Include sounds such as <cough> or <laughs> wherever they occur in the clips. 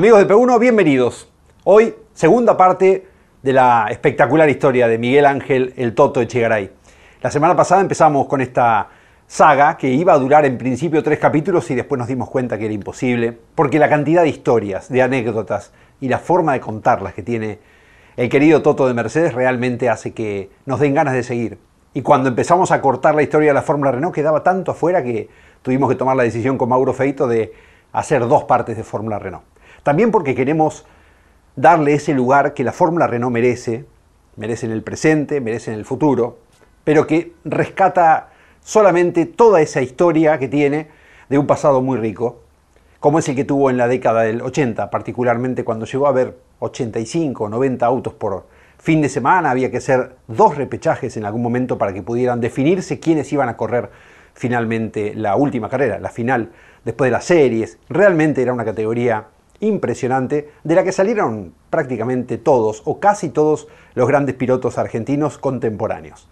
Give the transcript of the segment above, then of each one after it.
Amigos de P1, bienvenidos. Hoy, segunda parte de la espectacular historia de Miguel Ángel el Toto Echegaray. La semana pasada empezamos con esta saga que iba a durar en principio tres capítulos y después nos dimos cuenta que era imposible, porque la cantidad de historias, de anécdotas y la forma de contarlas que tiene el querido Toto de Mercedes realmente hace que nos den ganas de seguir. Y cuando empezamos a cortar la historia de la Fórmula Renault quedaba tanto afuera que tuvimos que tomar la decisión con Mauro Feito de hacer dos partes de Fórmula Renault. También porque queremos darle ese lugar que la Fórmula Renault merece, merece en el presente, merece en el futuro, pero que rescata solamente toda esa historia que tiene de un pasado muy rico, como es el que tuvo en la década del 80, particularmente cuando llegó a haber 85 o 90 autos por fin de semana, había que hacer dos repechajes en algún momento para que pudieran definirse quiénes iban a correr finalmente la última carrera, la final, después de las series. Realmente era una categoría impresionante de la que salieron prácticamente todos o casi todos los grandes pilotos argentinos contemporáneos.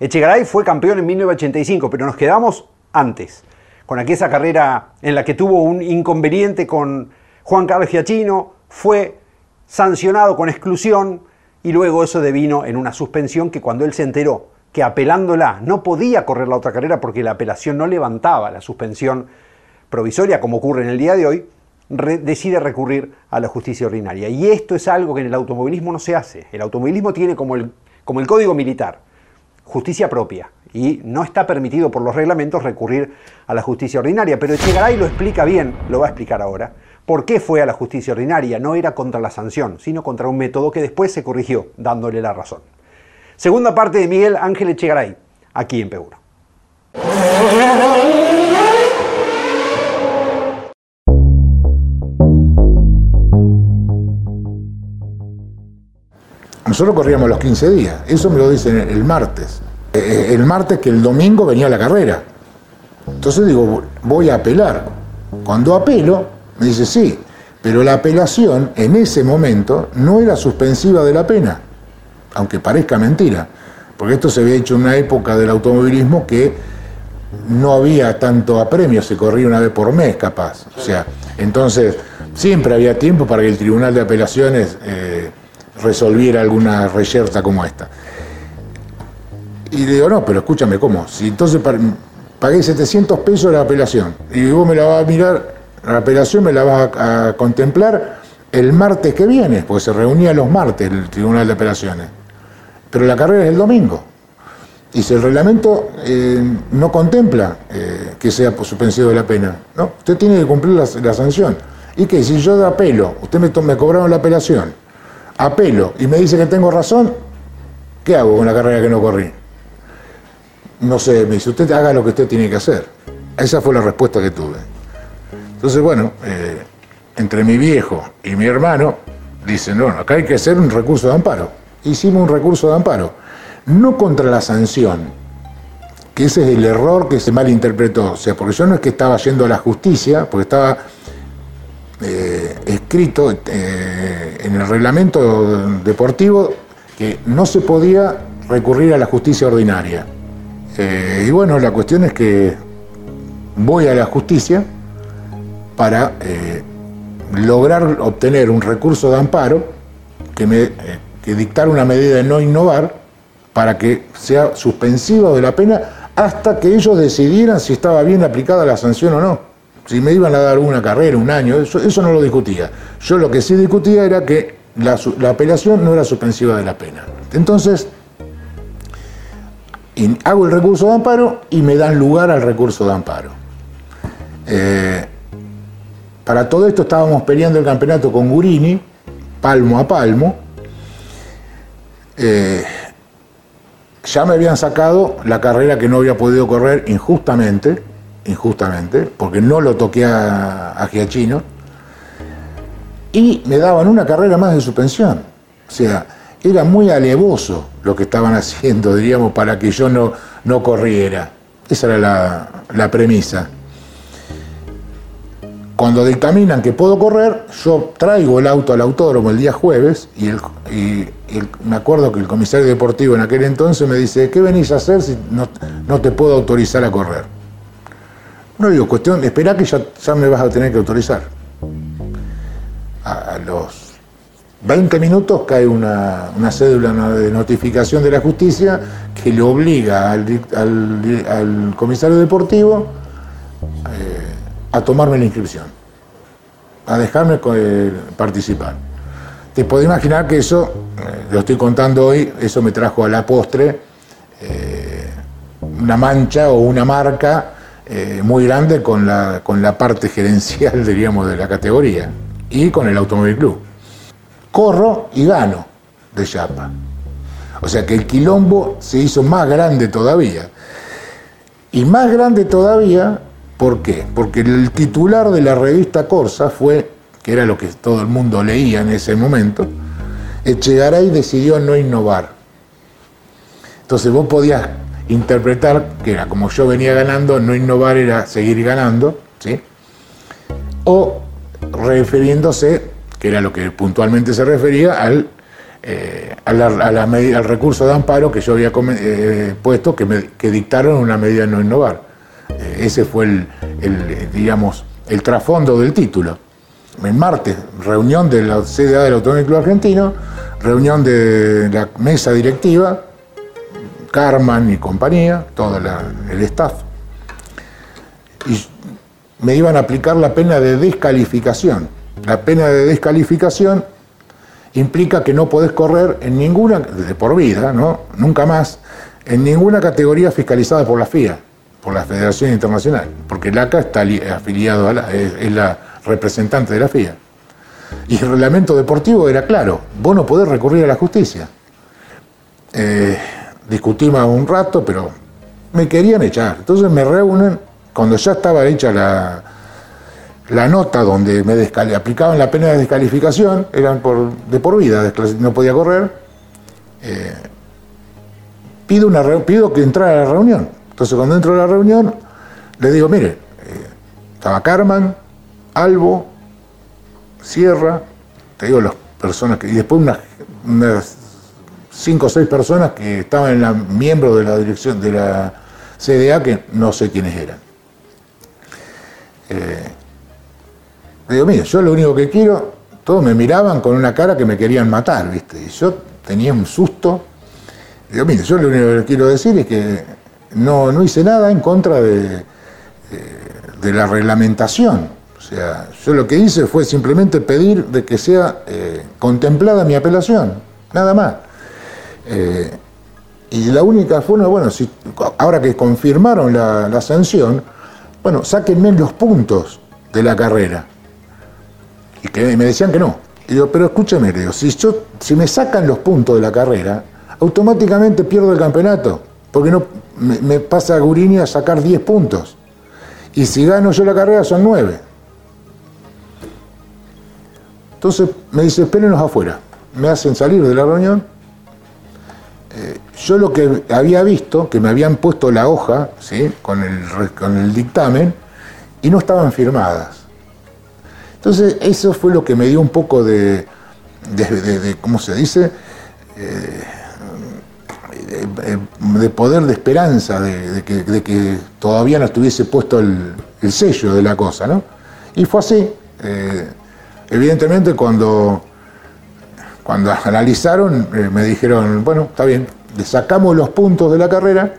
Echegaray fue campeón en 1985, pero nos quedamos antes, con aquella carrera en la que tuvo un inconveniente con Juan Carlos Giachino, fue sancionado con exclusión y luego eso devino en una suspensión que cuando él se enteró que apelándola no podía correr la otra carrera porque la apelación no levantaba la suspensión provisoria como ocurre en el día de hoy, decide recurrir a la justicia ordinaria. Y esto es algo que en el automovilismo no se hace. El automovilismo tiene como el, como el código militar, justicia propia. Y no está permitido por los reglamentos recurrir a la justicia ordinaria. Pero Echegaray lo explica bien, lo va a explicar ahora. ¿Por qué fue a la justicia ordinaria? No era contra la sanción, sino contra un método que después se corrigió, dándole la razón. Segunda parte de Miguel Ángel Echegaray, aquí en P1. Nosotros corríamos los 15 días, eso me lo dicen el martes. Eh, eh, el martes que el domingo venía la carrera. Entonces digo, voy a apelar. Cuando apelo, me dice sí, pero la apelación en ese momento no era suspensiva de la pena, aunque parezca mentira, porque esto se había hecho en una época del automovilismo que no había tanto apremio, se corría una vez por mes capaz. O sea, entonces siempre había tiempo para que el Tribunal de Apelaciones eh, resolviera alguna reyerta como esta. Y le digo, no, pero escúchame, ¿cómo? Si entonces pagué 700 pesos la apelación y vos me la vas a mirar, la apelación me la vas a, contemplar el martes que viene, porque se reunía los martes el Tribunal de Apelaciones. Pero la carrera es el domingo. Y si el reglamento eh, no contempla eh, que sea suspensivo de la pena, ¿no? Usted tiene que cumplir la, sanción. ¿Y qué? Si yo apelo, usted me, me cobraron la apelación, apelo y me dice que tengo razón, ¿qué hago con la carrera que no corrí? No sé, me dice, usted haga lo que usted tiene que hacer. Esa fue la respuesta que tuve. Entonces, bueno, eh, entre mi viejo y mi hermano, dicen, no, acá hay que hacer un recurso de amparo. Hicimos un recurso de amparo, no contra la sanción, que ese es el error que se malinterpretó. O sea, porque yo no es que estaba yendo a la justicia, porque estaba eh, escrito eh, en el reglamento deportivo que no se podía recurrir a la justicia ordinaria. Eh, y bueno, la cuestión es que voy a la justicia para lograr obtener un recurso de amparo que me que dictar una medida de no innovar para que sea suspensivo de la pena hasta que ellos decidieran si estaba bien aplicada la sanción o no si me iban a dar una carrera, un año, eso, no lo discutía. Yo lo que sí discutía era que la, apelación no era suspensiva de la pena. Entonces, hago el recurso de amparo y me dan lugar al recurso de amparo. Eh, para todo esto estábamos peleando el campeonato con Gurini, palmo a palmo. Eh, ya me habían sacado la carrera que no había podido correr injustamente, injustamente, porque no lo toqué a, Giachino, y me daban una carrera más de suspensión. O sea, era muy alevoso lo que estaban <laughs> haciendo, diríamos, para que yo no, no corriera. Esa era la, la premisa. Cuando dictaminan que puedo correr, yo traigo el auto al autódromo el día jueves y, me acuerdo que el comisario deportivo en aquel entonces me dice, ¿qué venís a hacer si no, no te puedo autorizar a correr? No digo, cuestión, espera que ya, me vas a tener que autorizar. A, los 20 minutos cae una, una cédula de notificación de la justicia que le obliga al, al al comisario deportivo eh, a tomarme la inscripción, a dejarme eh, participar. Te puedo imaginar que eso, eh, lo estoy contando hoy, eso me trajo a la postre una mancha o una marca eh, muy grande con la, con la parte gerencial, <laughs> diríamos, de la categoría y con el Automóvil Club. Corro y gano de Chapa. O sea que el quilombo se hizo más grande todavía. Y más grande todavía, ¿por qué? Porque el titular de la revista Corsa fue, que era lo que todo el mundo leía en ese momento, Echegaray decidió no innovar. Entonces vos podías interpretar que era como yo venía ganando, no innovar era seguir ganando, ¿sí? O refiriéndose, que era lo que puntualmente se refería, al, eh, a la- medida- al recurso de amparo que yo había eh, puesto, que, que dictaron una medida de no innovar. Eh, ese fue el, digamos, el trasfondo del título. El martes, reunión de la CDA del Club Argentino, reunión de la mesa directiva, Carman y compañía, todo el staff. Y me iban a aplicar la pena de descalificación. La pena de descalificación implica que no podés correr en ninguna, de por vida, ¿no? Nunca más, en ninguna categoría fiscalizada por la FIA, por la Federación Internacional, porque el ACA está li- afiliado a la, es, es la representante de la FIA. Y el reglamento deportivo era claro, vos no podés recurrir a la justicia. Eh, discutimos un rato, pero me querían echar. Entonces me reúnen, cuando ya estaba hecha la, la nota donde me aplicaban la pena de descalificación, eran por, de por vida, no podía correr, eh, pido, una pido que entrara a la reunión. Entonces cuando entro a la reunión, le digo, mire, eh, estaba Carman, Albo, Sierra, te digo las personas que, y después unas, unas cinco o seis personas que estaban en la, miembros de la dirección de la CDA que no sé quiénes eran. Eh, digo, mire, yo lo único que quiero, todos me miraban con una cara que me querían matar, ¿viste? Y yo tenía un susto. Digo, mire, yo lo único que quiero decir es que no, no hice nada en contra de, eh, de la reglamentación. O sea, yo lo que hice fue simplemente pedir de que sea eh, contemplada mi apelación, nada más. Eh, y la única forma, bueno, si, ahora que confirmaron la, la sanción, bueno, sáquenme los puntos de la carrera. Y que me decían que no. Y digo, pero escúcheme, le digo, si, yo, si me sacan los puntos de la carrera, automáticamente pierdo el campeonato. Porque no me, me pasa a Gurini a sacar 10 puntos. Y si gano yo la carrera son 9. Entonces me dice, espérenos afuera. Me hacen salir de la reunión. Eh, yo lo que había visto, que me habían puesto la hoja, ¿sí? con, el, con el dictamen, y no estaban firmadas. Entonces eso fue lo que me dio un poco de, de, ¿cómo se dice? Eh, de, de poder de esperanza, de, que, todavía no estuviese puesto el, el sello de la cosa, ¿no? Y fue así. Eh, evidentemente cuando, cuando analizaron eh, me dijeron, bueno, está bien, le sacamos los puntos de la carrera,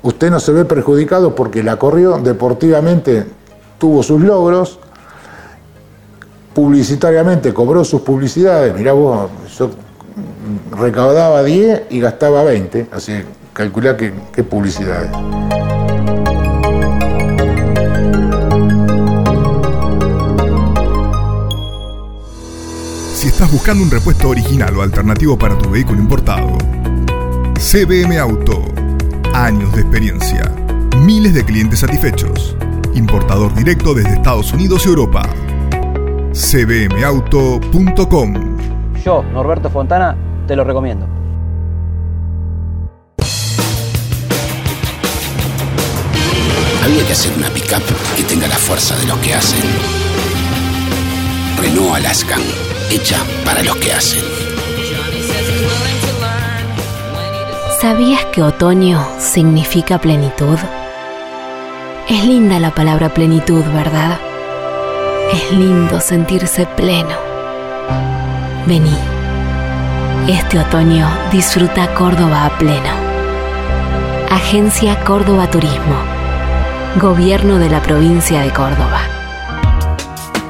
usted no se ve perjudicado porque la corrió deportivamente, tuvo sus logros, publicitariamente cobró sus publicidades, mirá vos, yo recaudaba 10 y gastaba 20, así calculá qué, qué publicidades. buscando un repuesto original o alternativo para tu vehículo importado? CBM Auto. Años de experiencia. Miles de clientes satisfechos. Importador directo desde Estados Unidos y Europa. cbmauto.com Yo, Norberto Fontana, te lo recomiendo. Había que hacer una pickup que tenga la fuerza de los que hacen. Renault Alaskan, hecha para los que hacen. ¿Sabías que otoño significa plenitud? Es linda la palabra plenitud, ¿verdad? Es lindo sentirse pleno. Vení. Este otoño disfruta Córdoba a pleno. Agencia Córdoba Turismo. Gobierno de la provincia de Córdoba.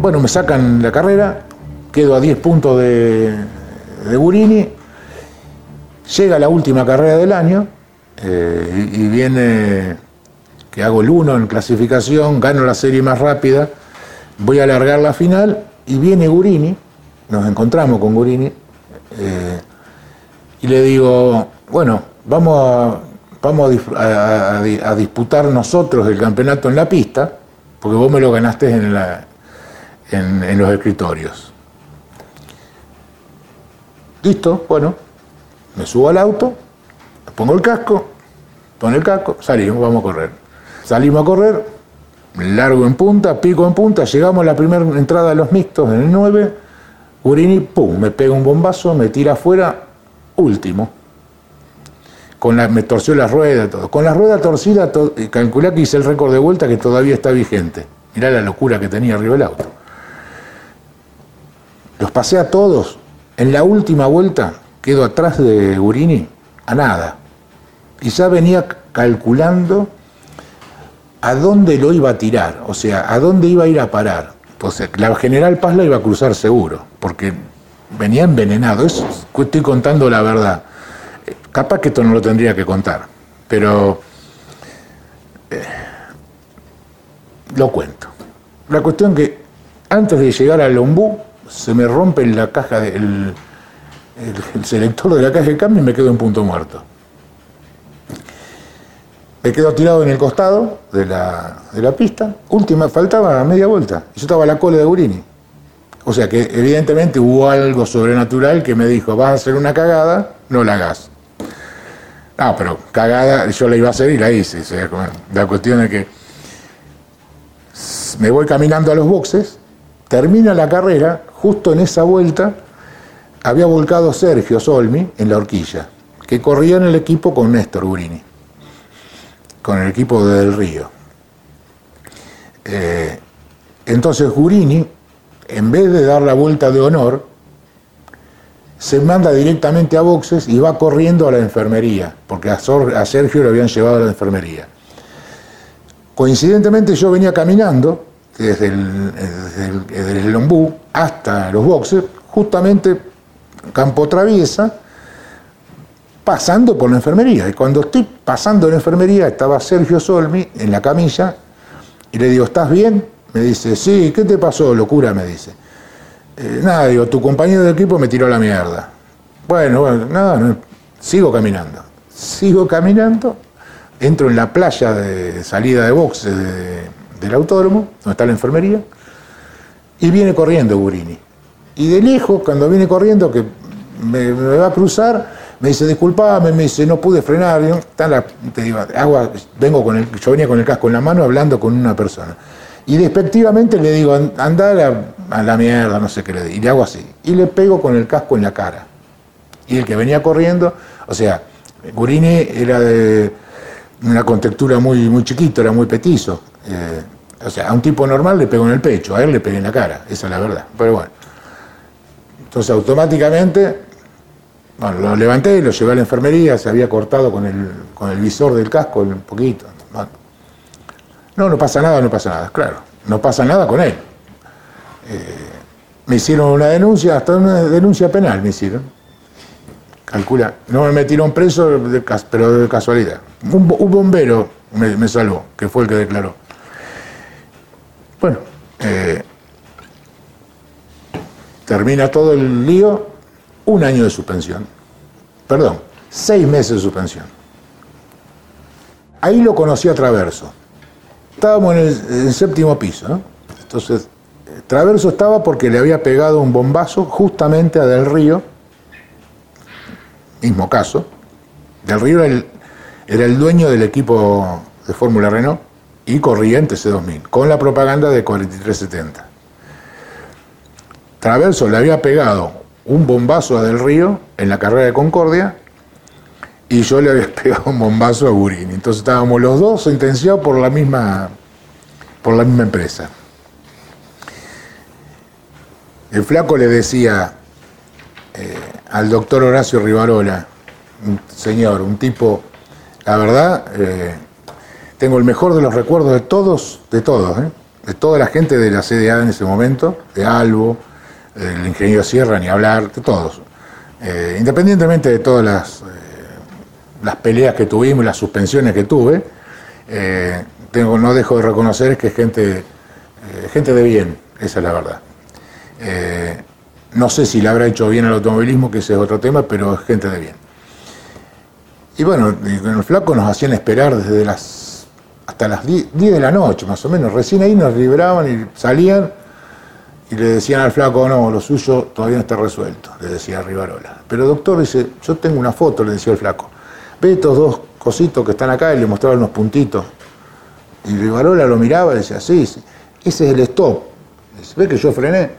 Bueno, me sacan la carrera, quedo a 10 puntos de, de Gurini, llega la última carrera del año eh, y, viene que hago el 1 en clasificación, gano la serie más rápida, voy a alargar la final y viene Gurini, nos encontramos con Gurini eh, y le digo, bueno, vamos a, vamos a disputar nosotros el campeonato en la pista, porque vos me lo ganaste en, la- en- los escritorios. Listo, bueno, me subo al auto, pongo el casco, pongo el casco, salimos, vamos a correr. Salimos a correr, largo en punta, pico en punta, llegamos a la primera entrada de los mixtos en el 9, Urini, pum, me pega un bombazo, me tira afuera, último. Con la, me torció la rueda, todo. Con la rueda torcida, to- y calculé que hice el récord de vuelta que todavía está vigente. Mirá la locura que tenía arriba el auto. Los pasé a todos. En la última vuelta quedo atrás de Urini a nada. Y ya venía calculando a dónde lo iba a tirar, o sea, a dónde iba a ir a parar. Entonces, la General Paz la iba a cruzar seguro, porque venía envenenado. Eso estoy contando la verdad. Capaz que esto no lo tendría que contar, pero eh, lo cuento. La cuestión que antes de llegar al ombú se me rompe la caja el, el- el selector de la caja de cambio y me quedo en punto muerto. Me quedo tirado en el costado de la, de la pista. Última, faltaba media vuelta. Yo estaba a la cola de Gurini. O sea que evidentemente hubo algo sobrenatural que me dijo, vas a hacer una cagada, no la hagas. No, pero cagada yo la iba a hacer y la hice. La cuestión es que me voy caminando a los boxes, termina la carrera, justo en esa vuelta había volcado Sergio Solmi en la horquilla, que corría en el equipo con Néstor Gurini con el equipo de Del Río. Eh, entonces Gurini, en vez de dar la vuelta de honor, se manda directamente a boxes y va corriendo a la enfermería, porque a Sergio lo habían llevado a la enfermería. Coincidentemente yo venía caminando desde el, desde el, Lombú hasta los boxes, justamente campo traviesa, pasando por la enfermería. Y cuando estoy pasando en la enfermería, estaba Sergio Solmi en la camilla y le digo, ¿estás bien? Me dice, sí, ¿qué te pasó? Locura, me dice. "Eh, nada, digo, tu compañero de equipo me tiró la mierda. Bueno, bueno, nada, sigo caminando. Sigo caminando, entro en la playa de salida de boxe de- del autódromo, donde está la enfermería, y viene corriendo Gurini. Y de lejos, cuando viene corriendo, que me, va a cruzar, me dice, disculpame, me dice, no pude frenar. Yo, la- te digo, agua, vengo con el, yo venía con el casco en la mano hablando con una persona. Y despectivamente le digo, "An- anda a la, a la mierda, no sé qué le digo. Y le hago así. Y le pego con el casco en la cara. Y el que venía corriendo, o sea, Gurini era de una contextura muy, muy chiquito, era muy petizo. Eh, O sea, a un tipo normal le pego en el pecho, a él le pegué en la cara, esa es la verdad. Pero bueno. Entonces automáticamente, bueno, lo levanté y lo llevé a la enfermería, se había cortado con el, con el visor del casco un poquito. No, no pasa nada, no pasa nada, claro. No pasa nada con él. Eh, me hicieron una denuncia, hasta una denuncia penal me hicieron. Calcula, no me metieron preso, pero de casualidad. Un, bombero me, salvó, que fue el que declaró. Bueno, eh, termina todo el lío, un año de suspensión. Perdón, seis meses de suspensión. Ahí lo conocí a Traverso. Estábamos en el, séptimo piso, ¿no? Entonces, Traverso estaba porque le había pegado un bombazo justamente a Del Río, mismo caso. Del Río era el, era el dueño del equipo de Fórmula Renault y Corriente C2000, con la propaganda de 4370. Traverso le había pegado un bombazo a Del Río en la carrera de Concordia y yo le había <laughs> pegado un bombazo a Gurini. Entonces estábamos los dos sentenciados por la misma, por la misma empresa. El flaco le decía eh, al doctor Horacio Rivarola, un señor, un tipo, la verdad, eh, tengo el mejor de los recuerdos de todos, de todos, ¿eh? de toda la gente de la CDA en ese momento, de Albo, el ingeniero Sierra, ni hablar, de todos. Eh, independientemente de todas las, eh, las peleas que tuvimos las suspensiones que tuve, tengo, no dejo de reconocer que es gente, gente de bien, esa es la verdad. no sé si le habrá hecho bien al automovilismo, que ese es otro tema, pero es gente de bien. Y bueno, con el flaco nos hacían esperar desde las hasta las 10 de la noche, más o menos. Recién ahí nos liberaban y salían y le decían al flaco, no, lo suyo todavía no está resuelto, le decía Rivarola. Pero doctor dice, yo tengo una foto, le decía el flaco. Ve estos dos cositos que están acá y le mostraba unos puntitos. Y Rivarola lo miraba y decía, sí, ese es el stop. Dice, ¿Ve que yo frené?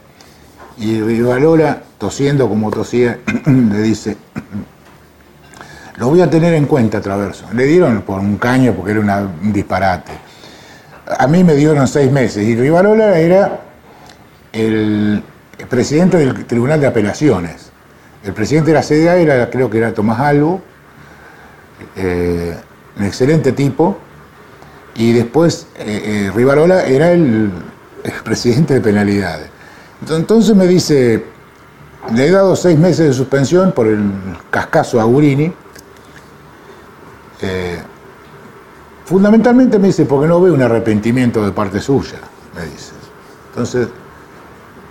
Y Rivarola, tosiendo como tosía, <clears throat> le dice, lo voy a tener en cuenta, Traverso. Le dieron por un caño porque era un disparate. A mí me dieron seis meses y Rivarola era el presidente del Tribunal de Apelaciones. El presidente de la CDA era, creo que era Tomás Albo, eh, un excelente tipo, y después eh, eh, Rivarola era el, presidente de penalidades. Entonces me dice, le he dado seis meses de suspensión por el cascazo a Gurini. Fundamentalmente me dice, porque no veo un arrepentimiento de parte suya, me dice. Entonces,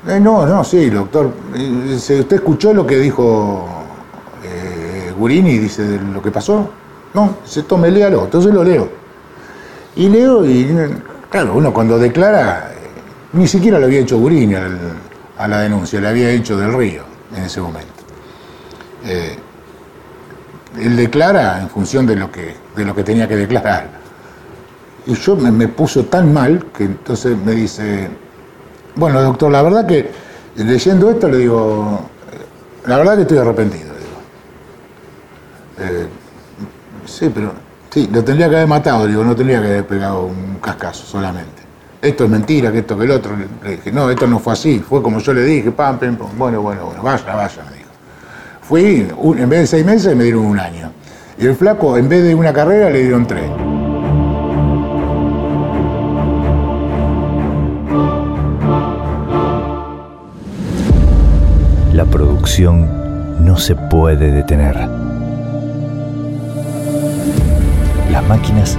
eh, no, no, sí, doctor. ¿Usted escuchó lo que dijo eh, Gurini, dice, lo que pasó? No, se tome, léalo. Entonces lo leo. Y leo y, claro, uno cuando declara, eh, ni siquiera lo había hecho Gurini a la denuncia, le había hecho del río en ese momento. Él declara en función de lo que, de lo que tenía que declarar. Y yo me, me puso tan mal que entonces me dice, bueno, doctor, la verdad que leyendo esto le digo, la verdad que estoy arrepentido. Digo. Eh, sí, pero sí, lo tendría que haber matado, digo, no tendría que haber pegado un cascazo solamente. Esto es mentira, que esto, que el otro. Le dije, no, esto no fue así, fue como yo le dije, pam, pam, pam. Bueno, bueno, bueno, vaya, vaya. Fui, en vez de seis meses me dieron un año. Y el flaco, en vez de una carrera, le dieron tres. La producción no se puede detener. Las máquinas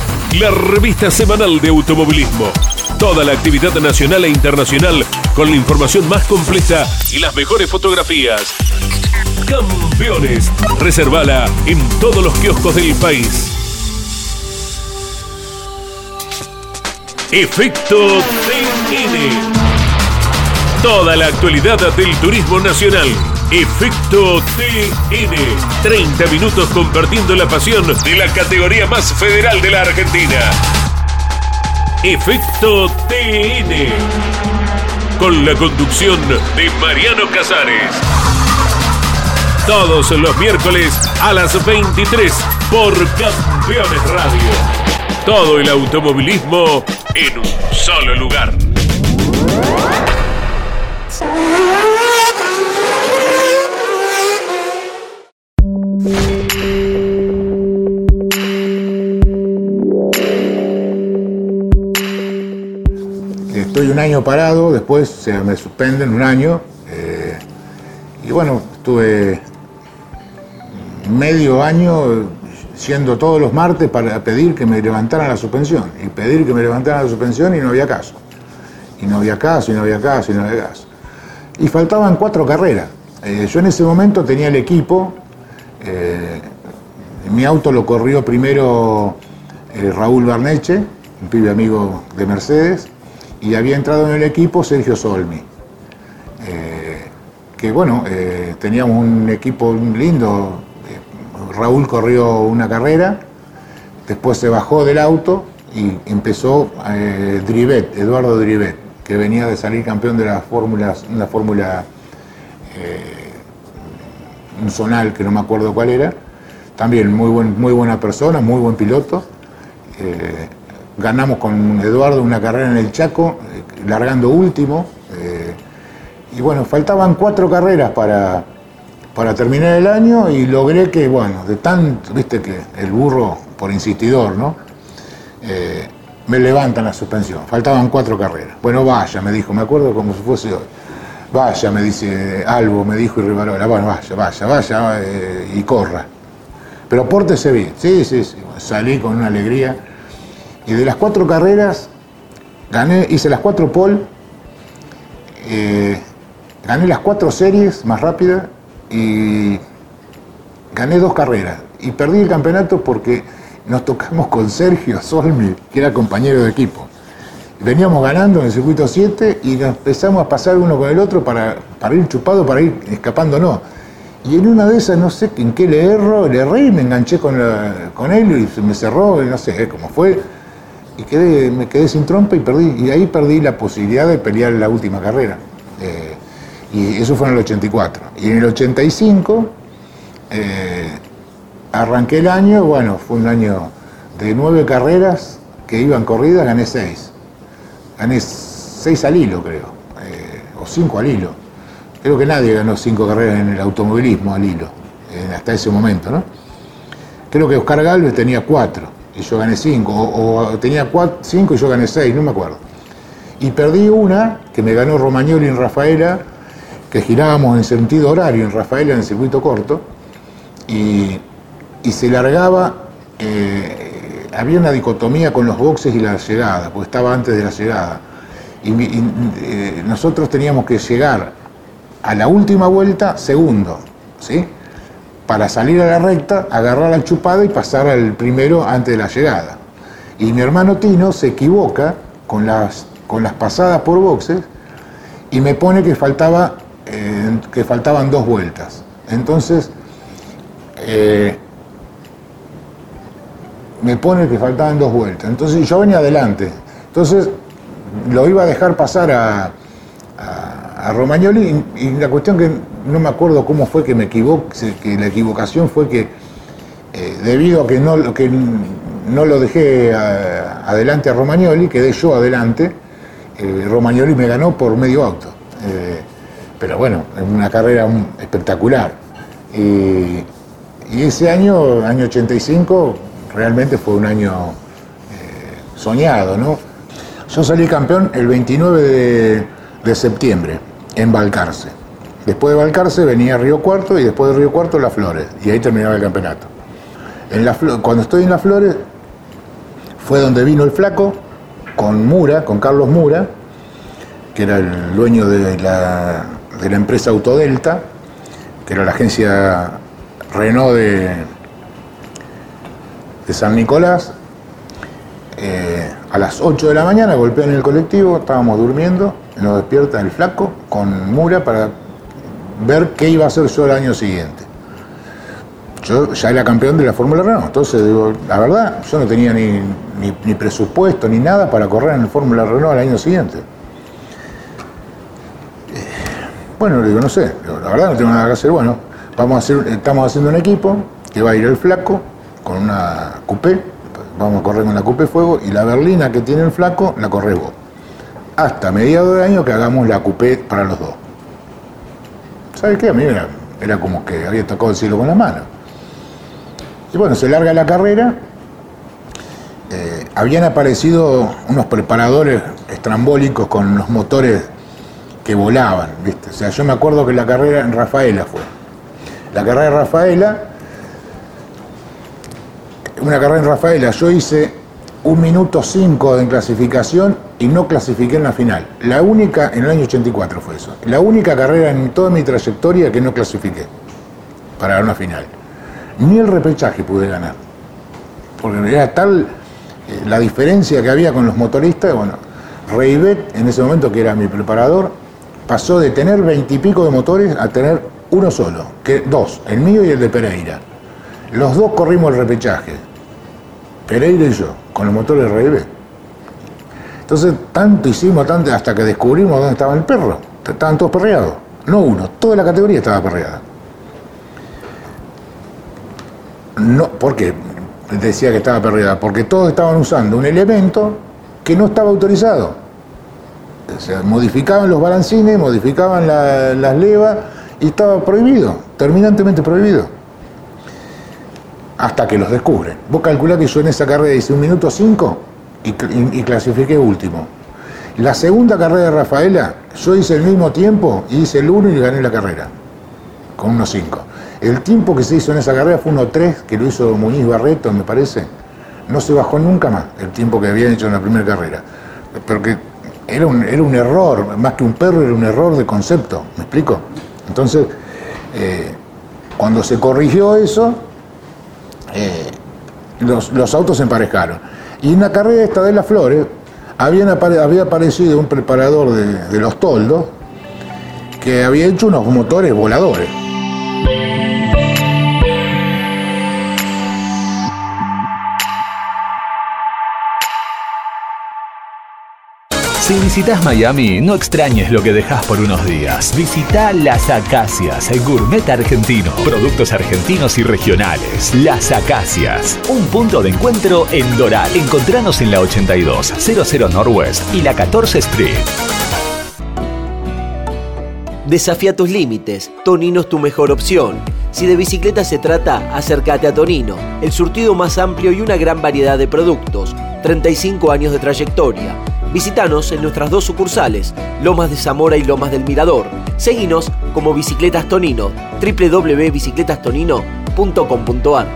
La revista semanal de automovilismo toda la actividad nacional e internacional con la información más completa y las mejores fotografías. Campeones. Reservala en todos los kioscos del país. Efecto TN. Toda la actualidad del turismo nacional. Efecto TN. 30 minutos compartiendo la pasión de la categoría más federal de la Argentina. Efecto TN. Con la conducción de Mariano Casares. Todos los miércoles a las 23 por Campeones Radio. Todo el automovilismo en un solo lugar. Estoy un año parado, después se me suspenden un año. eh, y bueno, estuve medio año siendo todos los martes para pedir que me levantaran la suspensión. Y pedir que me levantaran la suspensión y no había caso. Y no había caso, y no había caso, y no había caso. Y faltaban cuatro carreras. Eh, yo en ese momento tenía el equipo. eh, mi auto lo corrió primero eh, Raúl Barneche, un pibe amigo de Mercedes, y había entrado en el equipo Sergio Solmi. Eh, que bueno, eh, teníamos un equipo lindo. eh, Raúl corrió una carrera, después se bajó del auto y empezó eh, Drivet, Eduardo Drivet, que venía de salir campeón de la fórmula, una fórmula zonal que no me acuerdo cuál era. También muy, buen, muy buena persona, muy buen piloto. Ganamos con Eduardo una carrera en el Chaco, eh, largando último. eh, y bueno, faltaban cuatro carreras para, para terminar el año y logré que, bueno, de tanto, viste que el burro por insistidor, ¿no? Eh, me levantan la suspensión. Faltaban cuatro carreras. Bueno, vaya, me dijo, me acuerdo como si fuese hoy. Vaya, me dice Albo, me dijo y Rivarola, bueno, vaya, vaya, vaya y corra. Pero pórtese bien. Sí, sí, sí. Salí con una alegría. Y de las cuatro carreras, gané, hice las cuatro pole, eh, gané las cuatro series más rápidas y gané dos carreras. Y perdí el campeonato porque nos tocamos con Sergio Solmi, que era compañero de equipo. Veníamos ganando en el circuito 7 y nos empezamos a pasar uno con el otro para, para ir chupado, para ir escapándonos. Y en una de esas, no sé en qué le erro, le erré y me enganché con, con él y se me cerró, no sé cómo fue. Y quedé, me quedé sin trompa y perdí. Y ahí perdí la posibilidad de pelear la última carrera. Eh, y eso fue en el 84. Y en el 85 eh, arranqué el año, bueno, fue un año de nueve carreras que iban corridas, gané seis. Gané seis al hilo, creo, eh, o cinco al hilo. Creo que nadie ganó cinco carreras en el automovilismo al hilo, hasta ese momento, ¿no? Creo que Oscar Galvez tenía cuatro y yo gané cinco, o, o tenía cuatro, cinco y yo gané seis, no me acuerdo. Y perdí una que me ganó Romagnoli en Rafaela, que girábamos en sentido horario en Rafaela en el circuito corto, y, y se largaba, eh, había una dicotomía con los boxes y la llegada, porque estaba antes de la llegada. Y, eh, nosotros teníamos que llegar a la última vuelta segundo, ¿sí? Para salir a la recta, agarrar al chupado y pasar al primero antes de la llegada. Y mi hermano Tino se equivoca con las, con las pasadas por boxes y me pone que, faltaba, eh, que faltaban dos vueltas. Entonces, eh, me pone que faltaban dos vueltas. Entonces yo venía adelante. Entonces lo iba a dejar pasar a, a, Romagnoli y, la cuestión que no me acuerdo cómo fue que me equivoqué, que la equivocación fue que eh, debido a que no, que no lo dejé a- adelante a Romagnoli, quedé yo adelante, eh, Romagnoli me ganó por medio auto. Eh, pero bueno, es una carrera espectacular. Y, y ese año, año 85, realmente fue un año eh, soñado, ¿no? Yo salí campeón el 29 de, de septiembre en Balcarce. Después de Balcarce venía Río Cuarto y después de Río Cuarto Las Flores. Y ahí terminaba el campeonato. En Flo- cuando estoy en Las Flores fue donde vino el flaco con Mura, con Carlos Mura, que era el dueño de la, de la empresa Autodelta. que era la agencia Renault de, de San Nicolás. Eh, a las 8 de la mañana golpean el colectivo, estábamos durmiendo, nos despierta el flaco con Mura para ver qué iba a hacer yo el año siguiente. Yo ya era campeón de la Fórmula Renault, entonces digo, la verdad, yo no tenía ni, presupuesto ni nada para correr en el Fórmula Renault al año siguiente. Eh, Bueno, le digo, no sé, la verdad no tengo nada que hacer, bueno, vamos a hacer, estamos haciendo un equipo que va a ir el flaco con una coupé, vamos a correr con la coupé fuego y la berlina que tiene el flaco la corres vos. Hasta mediados de año que hagamos la coupé para los dos. ¿Sabes qué? A mí era, era como que había tocado el cielo con la mano. Y bueno, se larga la carrera. Eh, habían aparecido unos preparadores estrambólicos con los motores que volaban, ¿viste? O sea, yo me acuerdo que la carrera en Rafaela fue. La carrera de Rafaela, una carrera en Rafaela, yo hice un minuto cinco en clasificación y no clasifiqué en la final. La única, en el año 84 fue eso, la única carrera en toda mi trayectoria que no clasifiqué para una final. Ni el repechaje pude ganar. Porque era tal eh, la diferencia que había con los motoristas, bueno, Reibet, en ese momento que era mi preparador, pasó de tener veintipico de motores a tener uno solo, que dos, el mío y el de Pereira. Los dos corrimos el repechaje, Pereira y yo, con los motores Reibet. Entonces, tanto hicimos, tanto, hasta que descubrimos dónde estaba el perro. Estaban todos perreados. No uno, toda la categoría estaba perreada. No, ¿Por qué decía que estaba perreada? Porque todos estaban usando un elemento que no estaba autorizado. O sea, modificaban los balancines, modificaban la- las levas y estaba prohibido, terminantemente prohibido. Hasta que los descubren. Vos calculás que yo en esa carrera hice un minuto cinco y, y- clasifiqué último. La segunda carrera de Rafaela, yo hice el mismo tiempo y hice el 1 y gané la carrera, con 1.5. El tiempo que se hizo en esa carrera fue 1.3, que lo hizo Muñiz Barreto, me parece. No se bajó nunca más el tiempo que habían hecho en la primera carrera. Pero que era un, era un error, más que un perro, era un error de concepto, ¿me explico? Entonces, eh, cuando se corrigió eso, eh, los, los autos se emparejaron. Y en la carrera esta de las flores, había aparecido un preparador de, de los toldos que había hecho unos motores voladores. Visitas Miami, no extrañes lo que dejas por unos días. Visita Las Acacias, el gourmet argentino. Productos argentinos y regionales. Las Acacias, un punto de encuentro en Doral. Encontranos en la 8200 Northwest y la 14 Street. Desafía tus límites. Tonino es tu mejor opción. Si de bicicleta se trata, acércate a Tonino, el surtido más amplio y una gran variedad de productos. 35 años de trayectoria. Visítanos en nuestras dos sucursales, Lomas de Zamora y Lomas del Mirador. Seguinos como Bicicletas Tonino, www.bicicletastonino.com.ar.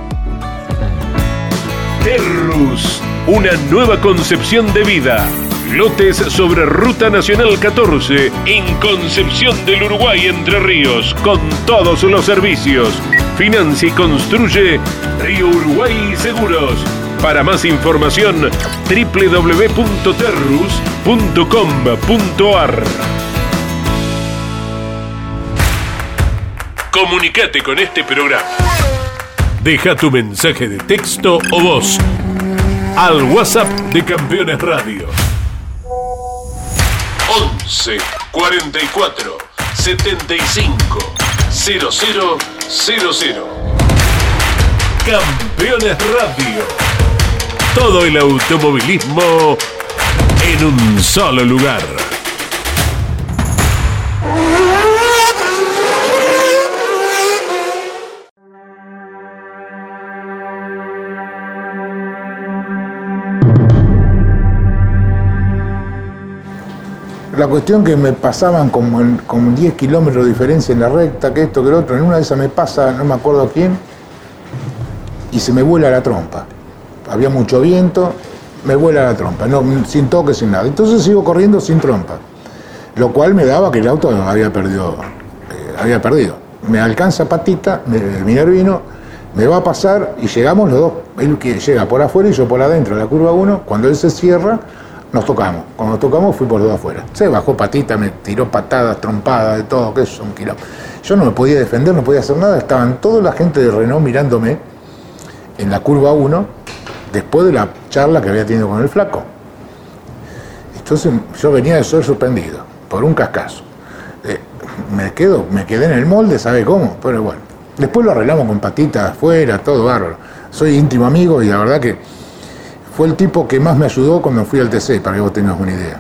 Terrus, una nueva concepción de vida. Lotes sobre Ruta Nacional 14 en Concepción del Uruguay Entre Ríos, con todos los servicios. Financia y construye Río Uruguay Seguros. Para más información, www.terrus.com.ar. Comunicate con este programa. Deja tu mensaje de texto o voz al WhatsApp de Campeones Radio. 11 44 75 0000. Campeones Radio. Todo el automovilismo en un solo lugar. La cuestión que me pasaban como, en- como 10 kilómetros de diferencia en la recta, que esto, que lo otro, en una de esas me pasa, no me acuerdo quién, y se me vuela la trompa. Había mucho viento, me vuela la trompa, no, sin toque, sin nada. Entonces sigo corriendo sin trompa, lo cual me daba que el auto había perdido, eh, había perdido. me alcanza Patita, el Minervino, me va a pasar y llegamos los dos, él llega por afuera y yo por adentro, la curva 1, cuando él se cierra, nos tocamos. Cuando nos tocamos fui por los dos afuera. Se bajó patita, me tiró patadas, trompadas, de todo, que es un quilombo. Yo no me podía defender, no podía hacer nada, estaban toda la gente de Renault mirándome en la curva 1, después de la charla que había tenido con el flaco. Entonces yo venía de ser sorprendido por un cascazo. Eh, me quedo, me quedé en el molde, ¿sabe cómo? Pero bueno. Después lo arreglamos con patitas afuera, todo bárbaro. Soy íntimo amigo y la verdad que fue el tipo que más me ayudó cuando fui al TC, para que vos tengas una idea.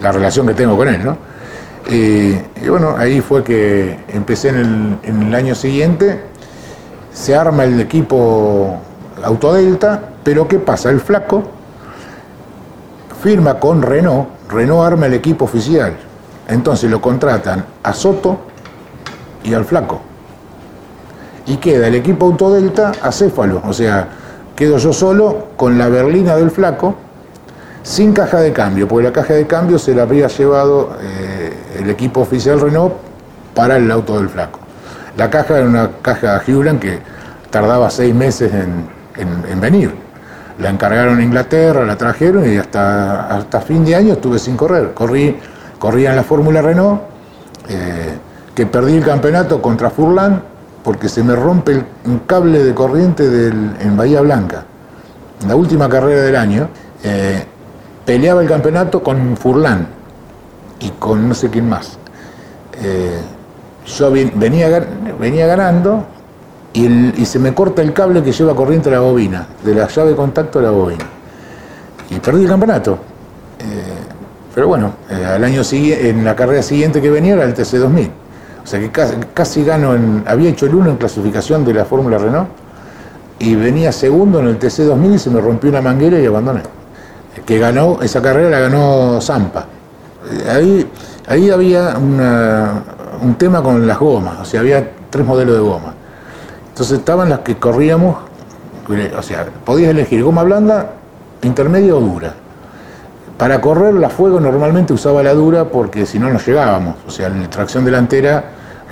La relación que tengo con él, ¿no? y bueno, ahí fue que empecé en el, año siguiente, se arma el equipo Autodelta, pero ¿qué pasa? El flaco firma con Renault, Renault arma el equipo oficial, entonces lo contratan a Soto y al flaco. Y queda el equipo Autodelta a Céfalo, o sea, quedo yo solo con la berlina del flaco, sin caja de cambio, porque la caja de cambio se la habría llevado eh, el equipo oficial Renault para el auto del flaco. La caja era una caja Hewland que tardaba seis meses en, venir. La encargaron en Inglaterra, la trajeron y hasta, hasta fin de año estuve sin correr. Corrí, corría en la Fórmula Renault, eh, que perdí el campeonato contra Furlan porque se me rompe un cable de corriente en Bahía Blanca. La última carrera del año, eh, peleaba el campeonato con Furlan y con no sé quién más. Eh, yo venía, venía ganando y, se me corta el cable que lleva corriente a la bobina, de la llave de contacto a la bobina. Y perdí el campeonato. Eh, pero bueno, al año en la carrera siguiente que venía era el TC2000. O sea que casi, gano en. Había hecho el 1 en clasificación de la Fórmula Renault y venía segundo en el TC 2000 y se me rompió una manguera y abandoné. Que ganó, esa carrera la ganó Zampa. Ahí, ahí había un tema con las gomas, o sea, había tres modelos de goma. Entonces estaban las que corríamos, o sea, podías elegir goma blanda, intermedia o dura. Para correr la fuego normalmente usaba la dura porque si no nos llegábamos. O sea, la tracción delantera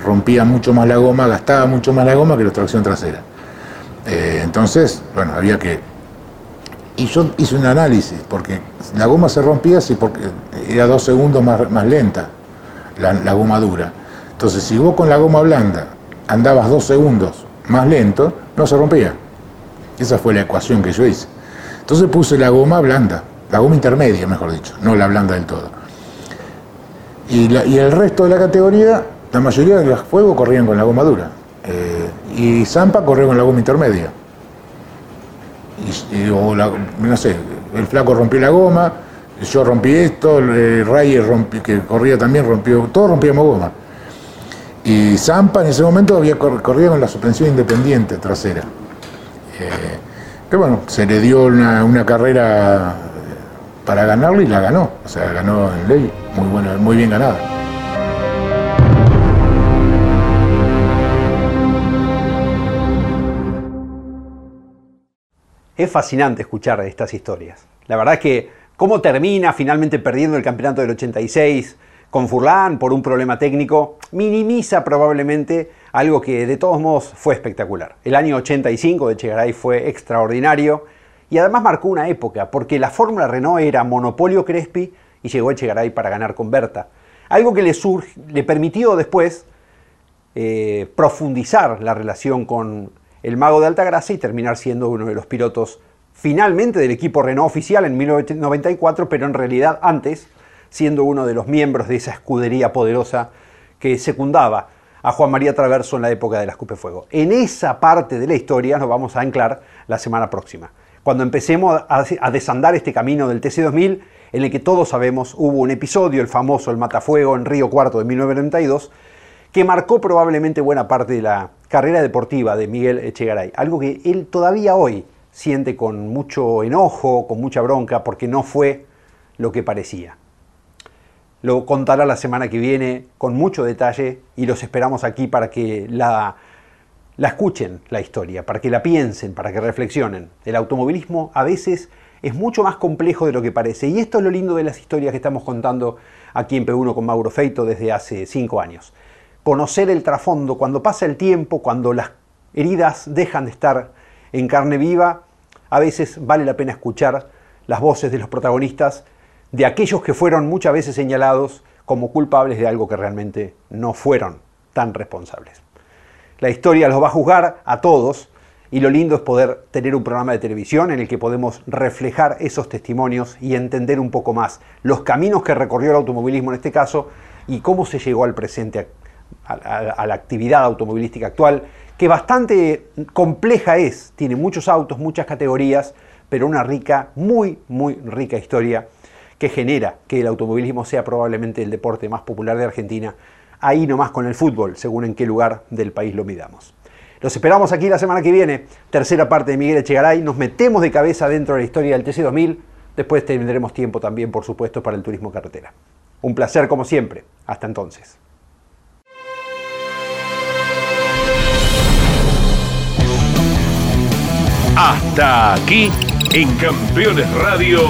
rompía mucho más la goma, gastaba mucho más la goma que la tracción trasera. Eh, entonces, bueno, había que... Y yo hice un análisis, porque la goma se rompía si porque era dos segundos más, más lenta la, la goma dura. Entonces, si vos con la goma blanda andabas dos segundos más lento, no se rompía. Esa fue la ecuación que yo hice. Entonces puse la goma blanda la goma intermedia, mejor dicho, no la blanda del todo. Y, el resto de la categoría, la mayoría de los fuegos corrían con la goma dura. Eh, y Zampa corrió con la goma intermedia. Y, o no sé, el flaco rompió la goma, yo rompí esto, el Ray que corría también rompió, todos rompíamos goma. Y Zampa en ese momento había corría con la suspensión independiente trasera. Eh, pero bueno, se le dio una, carrera para ganarlo y la ganó. O sea, ganó en ley, muy, bueno, muy bien ganada. Es fascinante escuchar estas historias. La verdad es que cómo termina finalmente perdiendo el campeonato del 86 con Furlan por un problema técnico, minimiza probablemente algo que de todos modos fue espectacular. El año 85 de Chegaray fue extraordinario y además marcó una época, porque la Fórmula Renault era monopolio Crespi y llegó Echegaray para ganar con Berta. Algo que le, le permitió después eh, profundizar la relación con el mago de Altagracia y terminar siendo uno de los pilotos finalmente del equipo Renault oficial en 1994, pero en realidad antes siendo uno de los miembros de esa escudería poderosa que secundaba a Juan María Traverso en la época de la Escupe Fuego. En esa parte de la historia nos vamos a anclar la semana próxima cuando empecemos a, desandar este camino del TC2000, en el que todos sabemos hubo un episodio, el famoso El Matafuego en Río Cuarto de 1992, que marcó probablemente buena parte de la carrera deportiva de Miguel Echegaray. Algo que él todavía hoy siente con mucho enojo, con mucha bronca, porque no fue lo que parecía. Lo contará la semana que viene con mucho detalle y los esperamos aquí para que la la escuchen la historia, para que la piensen, para que reflexionen. El automovilismo a veces es mucho más complejo de lo que parece. Y esto es lo lindo de las historias que estamos contando aquí en P1 con Mauro Feito desde hace cinco años. conocer el trasfondo, cuando pasa el tiempo, cuando las heridas dejan de estar en carne viva, a veces vale la pena escuchar las voces de los protagonistas, de aquellos que fueron muchas veces señalados como culpables de algo que realmente no fueron tan responsables. La historia los va a juzgar a todos y lo lindo es poder tener un programa de televisión en el que podemos reflejar esos testimonios y entender un poco más los caminos que recorrió el automovilismo en este caso y cómo se llegó al presente, a, la actividad automovilística actual, que bastante compleja es, tiene muchos autos, muchas categorías, pero una rica, muy, muy rica historia que genera que el automovilismo sea probablemente el deporte más popular de Argentina, ahí nomás con el fútbol, según en qué lugar del país lo midamos. Los esperamos aquí la semana que viene, tercera parte de Miguel Echegaray, nos metemos de cabeza dentro de la historia del TC2000, después tendremos tiempo también, por supuesto, para el turismo carretera. Un placer como siempre, hasta entonces. Hasta aquí en Campeones Radio